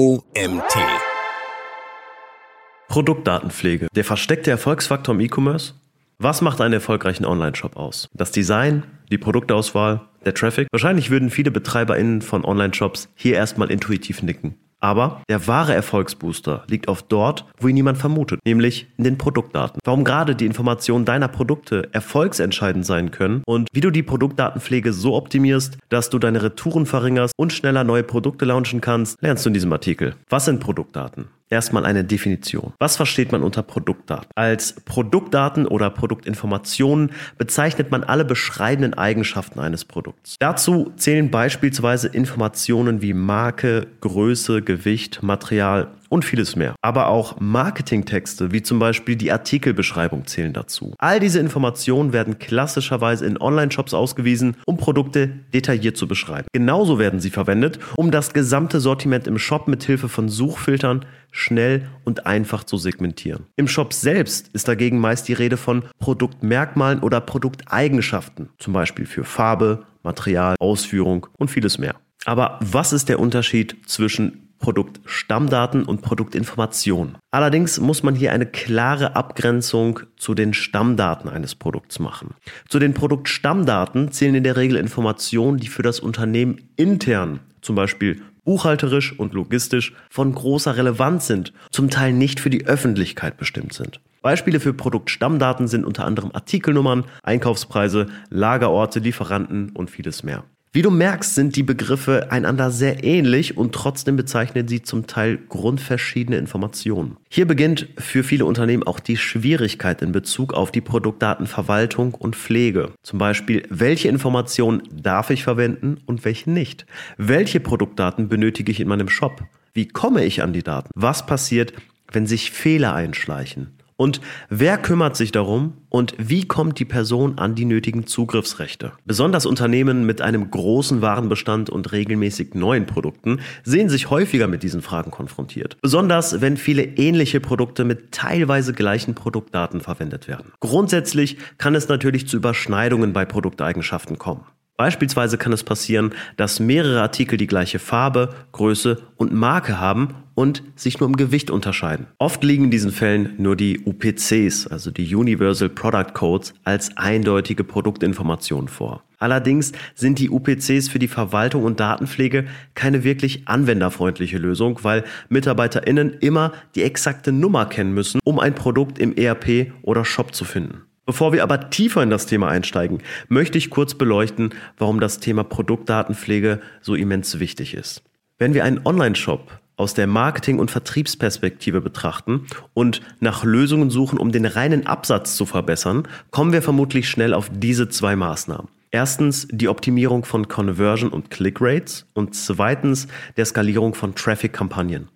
OMT. Produktdatenpflege. Der versteckte Erfolgsfaktor im E-Commerce? Was macht einen erfolgreichen Online-Shop aus? Das Design, die Produktauswahl, der Traffic? Wahrscheinlich würden viele BetreiberInnen von Online-Shops hier erstmal intuitiv nicken. Aber der wahre Erfolgsbooster liegt oft dort, wo ihn niemand vermutet, nämlich in den Produktdaten. Warum gerade die Informationen deiner Produkte erfolgsentscheidend sein können und wie du die Produktdatenpflege so optimierst, dass du deine Retouren verringerst und schneller neue Produkte launchen kannst, lernst du in diesem Artikel. Was sind Produktdaten? Erstmal eine Definition. Was versteht man unter Produktdaten? Als Produktdaten oder Produktinformationen bezeichnet man alle beschreibenden Eigenschaften eines Produkts. Dazu zählen beispielsweise Informationen wie Marke, Größe, Gewicht, Material und vieles mehr. Aber auch Marketingtexte, wie zum Beispiel die Artikelbeschreibung, zählen dazu. All diese Informationen werden klassischerweise in Online-Shops ausgewiesen, um Produkte detailliert zu beschreiben. Genauso werden sie verwendet, um das gesamte Sortiment im Shop mit Hilfe von Suchfiltern schnell und einfach zu segmentieren. Im Shop selbst ist dagegen meist die Rede von Produktmerkmalen oder Produkteigenschaften, zum Beispiel für Farbe, Material, Ausführung und vieles mehr. Aber was ist der Unterschied zwischen Produktstammdaten und Produktinformationen. Allerdings muss man hier eine klare Abgrenzung zu den Stammdaten eines Produkts machen. Zu den Produktstammdaten zählen in der Regel Informationen, die für das Unternehmen intern, zum Beispiel buchhalterisch und logistisch, von großer Relevanz sind, zum Teil nicht für die Öffentlichkeit bestimmt sind. Beispiele für Produktstammdaten sind unter anderem Artikelnummern, Einkaufspreise, Lagerorte, Lieferanten und vieles mehr. Wie du merkst, sind die Begriffe einander sehr ähnlich und trotzdem bezeichnen sie zum Teil grundverschiedene Informationen. Hier beginnt für viele Unternehmen auch die Schwierigkeit in Bezug auf die Produktdatenverwaltung und Pflege. Zum Beispiel, welche Informationen darf ich verwenden und welche nicht? Welche Produktdaten benötige ich in meinem Shop? Wie komme ich an die Daten? Was passiert, wenn sich Fehler einschleichen? Und wer kümmert sich darum und wie kommt die Person an die nötigen Zugriffsrechte? Besonders Unternehmen mit einem großen Warenbestand und regelmäßig neuen Produkten sehen sich häufiger mit diesen Fragen konfrontiert. Besonders wenn viele ähnliche Produkte mit teilweise gleichen Produktdaten verwendet werden. Grundsätzlich kann es natürlich zu Überschneidungen bei Produkteigenschaften kommen. Beispielsweise kann es passieren, dass mehrere Artikel die gleiche Farbe, Größe und Marke haben und sich nur im Gewicht unterscheiden. Oft liegen in diesen Fällen nur die UPCs, also die Universal Product Codes, als eindeutige Produktinformationen vor. Allerdings sind die UPCs für die Verwaltung und Datenpflege keine wirklich anwenderfreundliche Lösung, weil MitarbeiterInnen immer die exakte Nummer kennen müssen, um ein Produkt im ERP oder Shop zu finden. Bevor wir aber tiefer in das Thema einsteigen, möchte ich kurz beleuchten, warum das Thema Produktdatenpflege so immens wichtig ist. Wenn wir einen Online-Shop aus der Marketing- und Vertriebsperspektive betrachten und nach Lösungen suchen, um den reinen Absatz zu verbessern, kommen wir vermutlich schnell auf diese zwei Maßnahmen. Erstens die Optimierung von Conversion und Click Rates und zweitens der Skalierung von Traffic-Kampagnen.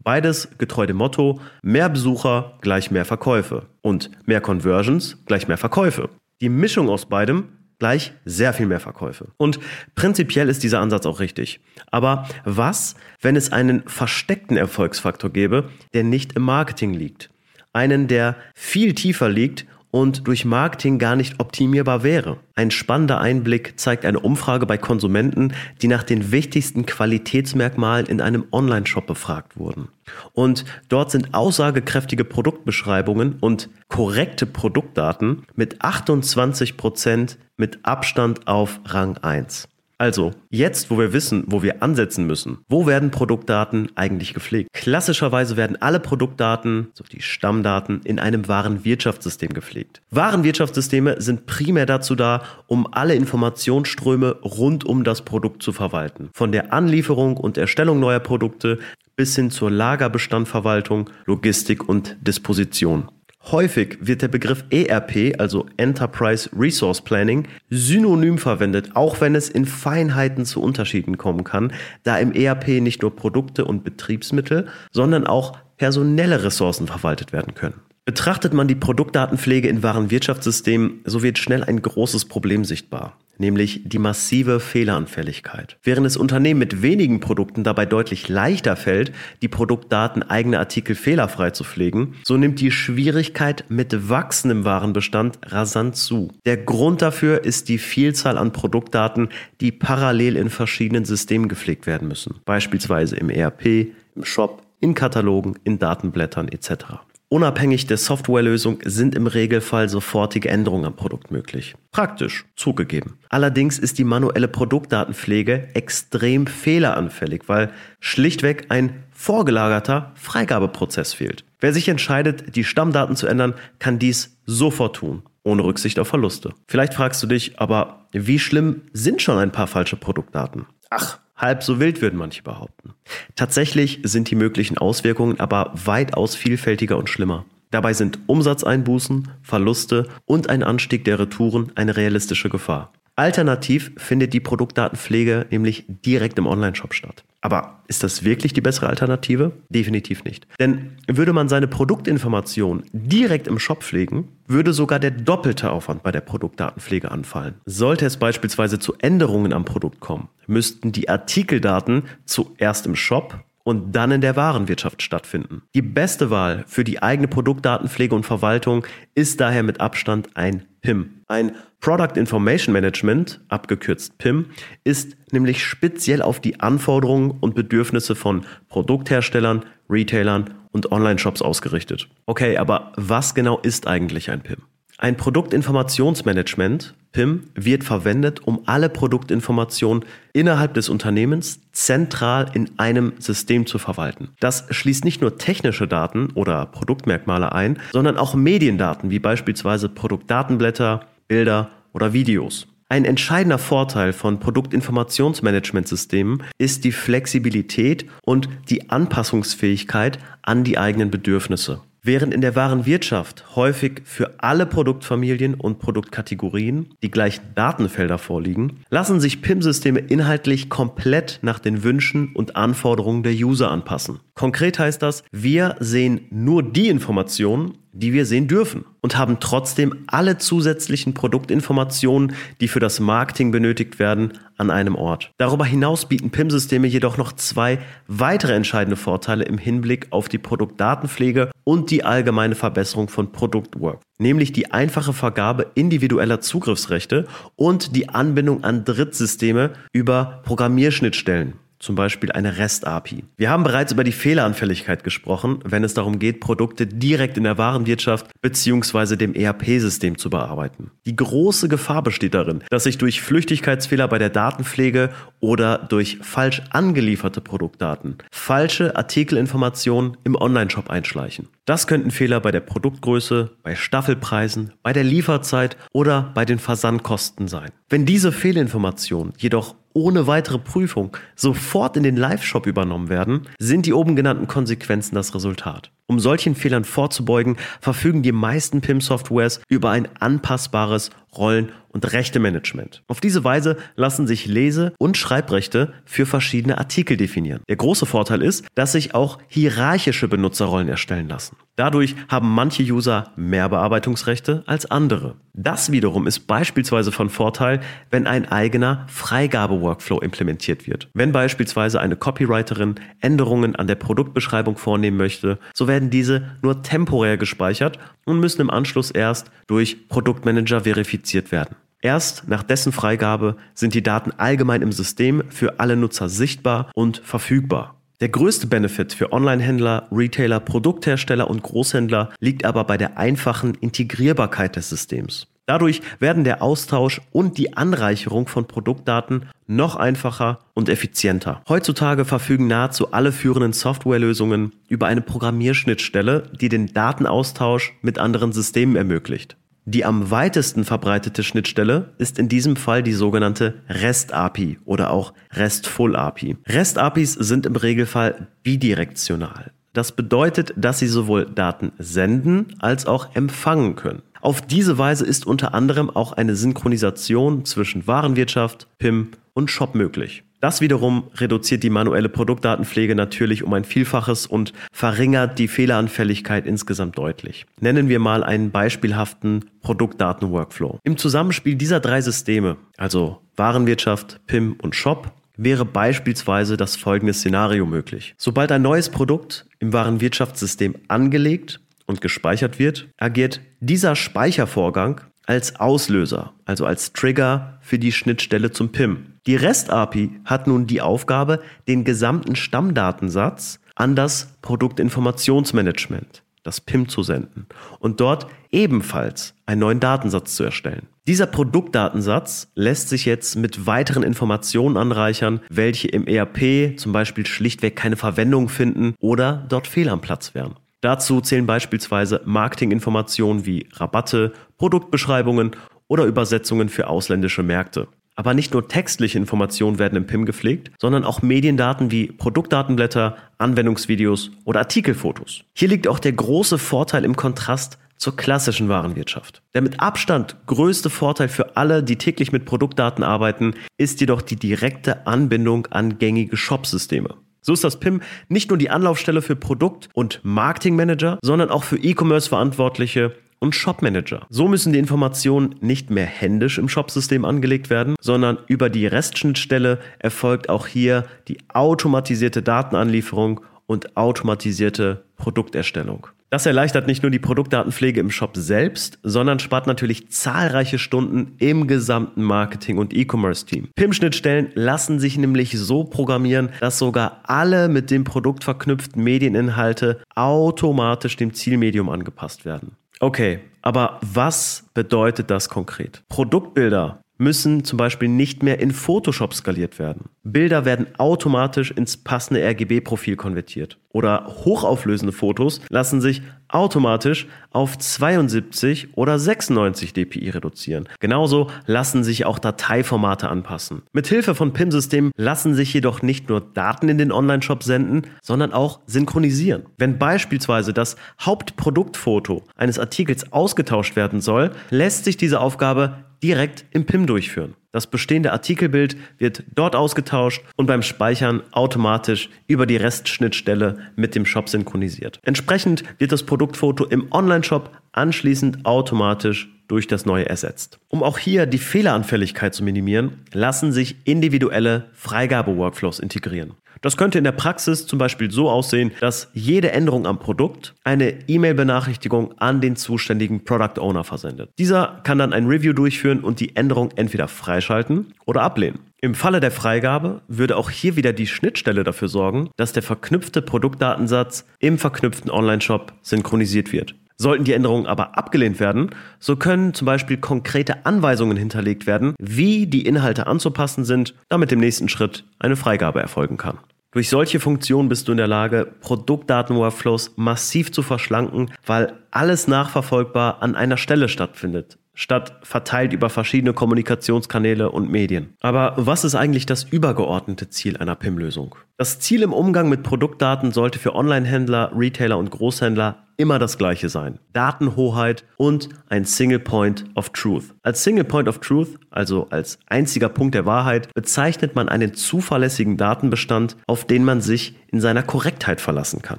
Beides getreu dem Motto, mehr Besucher gleich mehr Verkäufe und mehr Conversions gleich mehr Verkäufe. Die Mischung aus beidem gleich sehr viel mehr Verkäufe. Und prinzipiell ist dieser Ansatz auch richtig. Aber was, wenn es einen versteckten Erfolgsfaktor gäbe, der nicht im Marketing liegt? Einen, der viel tiefer liegt und durch Marketing gar nicht optimierbar wäre. Ein spannender Einblick zeigt eine Umfrage bei Konsumenten, die nach den wichtigsten Qualitätsmerkmalen in einem Online-Shop befragt wurden. Und dort sind aussagekräftige Produktbeschreibungen und korrekte Produktdaten mit 28 Prozent mit Abstand auf Rang 1. Also, jetzt, wo wir wissen, wo wir ansetzen müssen, wo werden Produktdaten eigentlich gepflegt? Klassischerweise werden alle Produktdaten, so die Stammdaten, in einem Warenwirtschaftssystem gepflegt. Warenwirtschaftssysteme sind primär dazu da, um alle Informationsströme rund um das Produkt zu verwalten. Von der Anlieferung und Erstellung neuer Produkte bis hin zur Lagerbestandverwaltung, Logistik und Disposition. Häufig wird der Begriff ERP, also Enterprise Resource Planning, synonym verwendet, auch wenn es in Feinheiten zu Unterschieden kommen kann, da im ERP nicht nur Produkte und Betriebsmittel, sondern auch personelle Ressourcen verwaltet werden können. Betrachtet man die Produktdatenpflege in Warenwirtschaftssystemen, so wird schnell ein großes Problem sichtbar nämlich die massive Fehleranfälligkeit. Während es Unternehmen mit wenigen Produkten dabei deutlich leichter fällt, die Produktdaten eigener Artikel fehlerfrei zu pflegen, so nimmt die Schwierigkeit mit wachsendem Warenbestand rasant zu. Der Grund dafür ist die Vielzahl an Produktdaten, die parallel in verschiedenen Systemen gepflegt werden müssen, beispielsweise im ERP, im Shop, in Katalogen, in Datenblättern etc. Unabhängig der Softwarelösung sind im Regelfall sofortige Änderungen am Produkt möglich. Praktisch, zugegeben. Allerdings ist die manuelle Produktdatenpflege extrem fehleranfällig, weil schlichtweg ein vorgelagerter Freigabeprozess fehlt. Wer sich entscheidet, die Stammdaten zu ändern, kann dies sofort tun, ohne Rücksicht auf Verluste. Vielleicht fragst du dich, aber wie schlimm sind schon ein paar falsche Produktdaten? Ach, halb so wild würden manche behaupten. Tatsächlich sind die möglichen Auswirkungen aber weitaus vielfältiger und schlimmer. Dabei sind Umsatzeinbußen, Verluste und ein Anstieg der Retouren eine realistische Gefahr. Alternativ findet die Produktdatenpflege nämlich direkt im Onlineshop statt. Aber ist das wirklich die bessere Alternative? Definitiv nicht. Denn würde man seine Produktinformation direkt im Shop pflegen, würde sogar der doppelte Aufwand bei der Produktdatenpflege anfallen. Sollte es beispielsweise zu Änderungen am Produkt kommen, müssten die Artikeldaten zuerst im Shop und dann in der Warenwirtschaft stattfinden. Die beste Wahl für die eigene Produktdatenpflege und Verwaltung ist daher mit Abstand ein PIM. Ein Product Information Management, abgekürzt PIM, ist nämlich speziell auf die Anforderungen und Bedürfnisse von Produktherstellern, Retailern und Online-Shops ausgerichtet. Okay, aber was genau ist eigentlich ein PIM? Ein Produktinformationsmanagement, PIM, wird verwendet, um alle Produktinformationen innerhalb des Unternehmens zentral in einem System zu verwalten. Das schließt nicht nur technische Daten oder Produktmerkmale ein, sondern auch Mediendaten wie beispielsweise Produktdatenblätter, Bilder oder Videos. Ein entscheidender Vorteil von Produktinformationsmanagementsystemen ist die Flexibilität und die Anpassungsfähigkeit an die eigenen Bedürfnisse. Während in der wahren Wirtschaft häufig für alle Produktfamilien und Produktkategorien die gleichen Datenfelder vorliegen, lassen sich PIM-Systeme inhaltlich komplett nach den Wünschen und Anforderungen der User anpassen. Konkret heißt das, wir sehen nur die Informationen, die wir sehen dürfen und haben trotzdem alle zusätzlichen Produktinformationen, die für das Marketing benötigt werden, an einem Ort. Darüber hinaus bieten PIM-Systeme jedoch noch zwei weitere entscheidende Vorteile im Hinblick auf die Produktdatenpflege und die allgemeine Verbesserung von Produktwork, nämlich die einfache Vergabe individueller Zugriffsrechte und die Anbindung an Drittsysteme über Programmierschnittstellen zum Beispiel eine REST-API. Wir haben bereits über die Fehleranfälligkeit gesprochen, wenn es darum geht, Produkte direkt in der Warenwirtschaft bzw. dem ERP-System zu bearbeiten. Die große Gefahr besteht darin, dass sich durch Flüchtigkeitsfehler bei der Datenpflege oder durch falsch angelieferte Produktdaten falsche Artikelinformationen im Onlineshop einschleichen. Das könnten Fehler bei der Produktgröße, bei Staffelpreisen, bei der Lieferzeit oder bei den Versandkosten sein. Wenn diese Fehlinformationen jedoch ohne weitere Prüfung sofort in den Live-Shop übernommen werden, sind die oben genannten Konsequenzen das Resultat. Um solchen Fehlern vorzubeugen, verfügen die meisten PIM-Softwares über ein anpassbares Rollen- und Rechtemanagement. Auf diese Weise lassen sich Lese- und Schreibrechte für verschiedene Artikel definieren. Der große Vorteil ist, dass sich auch hierarchische Benutzerrollen erstellen lassen. Dadurch haben manche User mehr Bearbeitungsrechte als andere. Das wiederum ist beispielsweise von Vorteil, wenn ein eigener Freigabe-Workflow implementiert wird. Wenn beispielsweise eine Copywriterin Änderungen an der Produktbeschreibung vornehmen möchte, so werden diese nur temporär gespeichert und müssen im Anschluss erst durch Produktmanager verifiziert werden. Erst nach dessen Freigabe sind die Daten allgemein im System für alle Nutzer sichtbar und verfügbar. Der größte Benefit für Online-Händler, Retailer, Produkthersteller und Großhändler liegt aber bei der einfachen Integrierbarkeit des Systems. Dadurch werden der Austausch und die Anreicherung von Produktdaten noch einfacher und effizienter. Heutzutage verfügen nahezu alle führenden Softwarelösungen über eine Programmierschnittstelle, die den Datenaustausch mit anderen Systemen ermöglicht. Die am weitesten verbreitete Schnittstelle ist in diesem Fall die sogenannte REST-API oder auch RESTful-API. REST-APIs sind im Regelfall bidirektional. Das bedeutet, dass sie sowohl Daten senden als auch empfangen können. Auf diese Weise ist unter anderem auch eine Synchronisation zwischen Warenwirtschaft, PIM und Shop möglich. Das wiederum reduziert die manuelle Produktdatenpflege natürlich um ein Vielfaches und verringert die Fehleranfälligkeit insgesamt deutlich. Nennen wir mal einen beispielhaften Produktdaten-Workflow. Im Zusammenspiel dieser drei Systeme, also Warenwirtschaft, PIM und Shop, wäre beispielsweise das folgende Szenario möglich. Sobald ein neues Produkt im Warenwirtschaftssystem angelegt und gespeichert wird, agiert dieser Speichervorgang als Auslöser, also als Trigger für die Schnittstelle zum PIM. Die REST-API hat nun die Aufgabe, den gesamten Stammdatensatz an das Produktinformationsmanagement, das PIM, zu senden und dort ebenfalls einen neuen Datensatz zu erstellen. Dieser Produktdatensatz lässt sich jetzt mit weiteren Informationen anreichern, welche im ERP zum Beispiel schlichtweg keine Verwendung finden oder dort fehl am Platz wären. Dazu zählen beispielsweise Marketinginformationen wie Rabatte, Produktbeschreibungen oder Übersetzungen für ausländische Märkte. Aber nicht nur textliche Informationen werden im PIM gepflegt, sondern auch Mediendaten wie Produktdatenblätter, Anwendungsvideos oder Artikelfotos. Hier liegt auch der große Vorteil im Kontrast zur klassischen Warenwirtschaft. Der mit Abstand größte Vorteil für alle, die täglich mit Produktdaten arbeiten, ist jedoch die direkte Anbindung an gängige Shopsysteme. So ist das PIM nicht nur die Anlaufstelle für Produkt- und Marketingmanager, sondern auch für E-Commerce-Verantwortliche und Shopmanager. So müssen die Informationen nicht mehr händisch im Shopsystem angelegt werden, sondern über die REST-Schnittstelle erfolgt auch hier die automatisierte Datenanlieferung und automatisierte Produkterstellung. Das erleichtert nicht nur die Produktdatenpflege im Shop selbst, sondern spart natürlich zahlreiche Stunden im gesamten Marketing- und E-Commerce-Team. PIM-Schnittstellen lassen sich nämlich so programmieren, dass sogar alle mit dem Produkt verknüpften Medieninhalte automatisch dem Zielmedium angepasst werden. Okay, aber was bedeutet das konkret? Produktbilder müssen zum Beispiel nicht mehr in Photoshop skaliert werden. Bilder werden automatisch ins passende RGB-Profil konvertiert. Oder hochauflösende Fotos lassen sich automatisch auf 72 oder 96 dpi reduzieren. Genauso lassen sich auch Dateiformate anpassen. Mit Hilfe von PIM-Systemen lassen sich jedoch nicht nur Daten in den Online-Shop senden, sondern auch synchronisieren. Wenn beispielsweise das Hauptproduktfoto eines Artikels ausgetauscht werden soll, lässt sich diese Aufgabe direkt im PIM durchführen. Das bestehende Artikelbild wird dort ausgetauscht und beim Speichern automatisch über die Restschnittstelle mit dem Shop synchronisiert. Entsprechend wird das Produktfoto im Online-Shop anschließend automatisch durch das neue ersetzt. Um auch hier die Fehleranfälligkeit zu minimieren, lassen sich individuelle Freigabe-Workflows integrieren. Das könnte in der Praxis zum Beispiel so aussehen, dass jede Änderung am Produkt eine E-Mail-Benachrichtigung an den zuständigen Product Owner versendet. Dieser kann dann ein Review durchführen und die Änderung entweder freischalten oder ablehnen. Im Falle der Freigabe würde auch hier wieder die Schnittstelle dafür sorgen, dass der verknüpfte Produktdatensatz im verknüpften Online-Shop synchronisiert wird. Sollten die Änderungen aber abgelehnt werden, so können zum Beispiel konkrete Anweisungen hinterlegt werden, wie die Inhalte anzupassen sind, damit im nächsten Schritt eine Freigabe erfolgen kann. Durch solche Funktionen bist du in der Lage, Produktdaten-Workflows massiv zu verschlanken, weil alles nachverfolgbar an einer Stelle stattfindet, statt verteilt über verschiedene Kommunikationskanäle und Medien. Aber was ist eigentlich das übergeordnete Ziel einer PIM-Lösung? Das Ziel im Umgang mit Produktdaten sollte für Online-Händler, Retailer und Großhändler immer das gleiche sein. Datenhoheit und ein Single Point of Truth. Als Single Point of Truth, also als einziger Punkt der Wahrheit, bezeichnet man einen zuverlässigen Datenbestand, auf den man sich in seiner Korrektheit verlassen kann.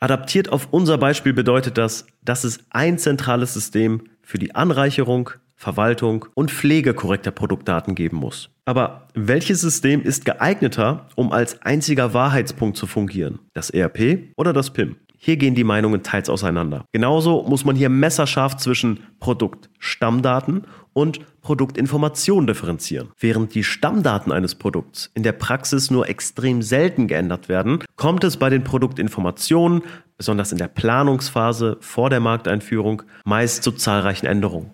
Adaptiert auf unser Beispiel bedeutet das, dass es ein zentrales System für die Anreicherung, Verwaltung und Pflege korrekter Produktdaten geben muss. Aber welches System ist geeigneter, um als einziger Wahrheitspunkt zu fungieren? Das ERP oder das PIM? Hier gehen die Meinungen teils auseinander. Genauso muss man hier messerscharf zwischen Produktstammdaten und Produktinformationen differenzieren. Während die Stammdaten eines Produkts in der Praxis nur extrem selten geändert werden, kommt es bei den Produktinformationen, besonders in der Planungsphase vor der Markteinführung, meist zu zahlreichen Änderungen.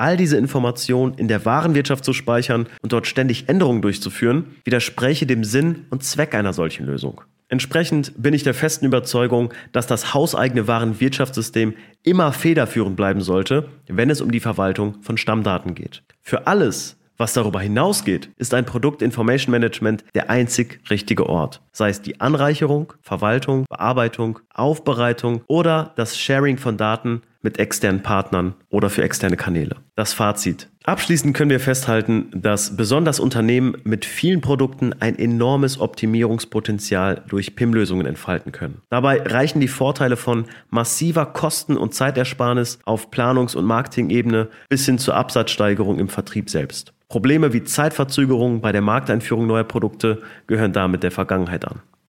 All diese Informationen in der Warenwirtschaft zu speichern und dort ständig Änderungen durchzuführen, widerspräche dem Sinn und Zweck einer solchen Lösung. Entsprechend bin ich der festen Überzeugung, dass das hauseigene Warenwirtschaftssystem immer federführend bleiben sollte, wenn es um die Verwaltung von Stammdaten geht. Für alles, was darüber hinausgeht, ist ein Produkt Information Management der einzig richtige Ort. Sei es die Anreicherung, Verwaltung, Bearbeitung, Aufbereitung oder das Sharing von Daten mit externen Partnern oder für externe Kanäle. Das Fazit. Abschließend können wir festhalten, dass besonders Unternehmen mit vielen Produkten ein enormes Optimierungspotenzial durch PIM-Lösungen entfalten können. Dabei reichen die Vorteile von massiver Kosten- und Zeitersparnis auf Planungs- und Marketingebene bis hin zur Absatzsteigerung im Vertrieb selbst. Probleme wie Zeitverzögerungen bei der Markteinführung neuer Produkte gehören damit der Vergangenheit an.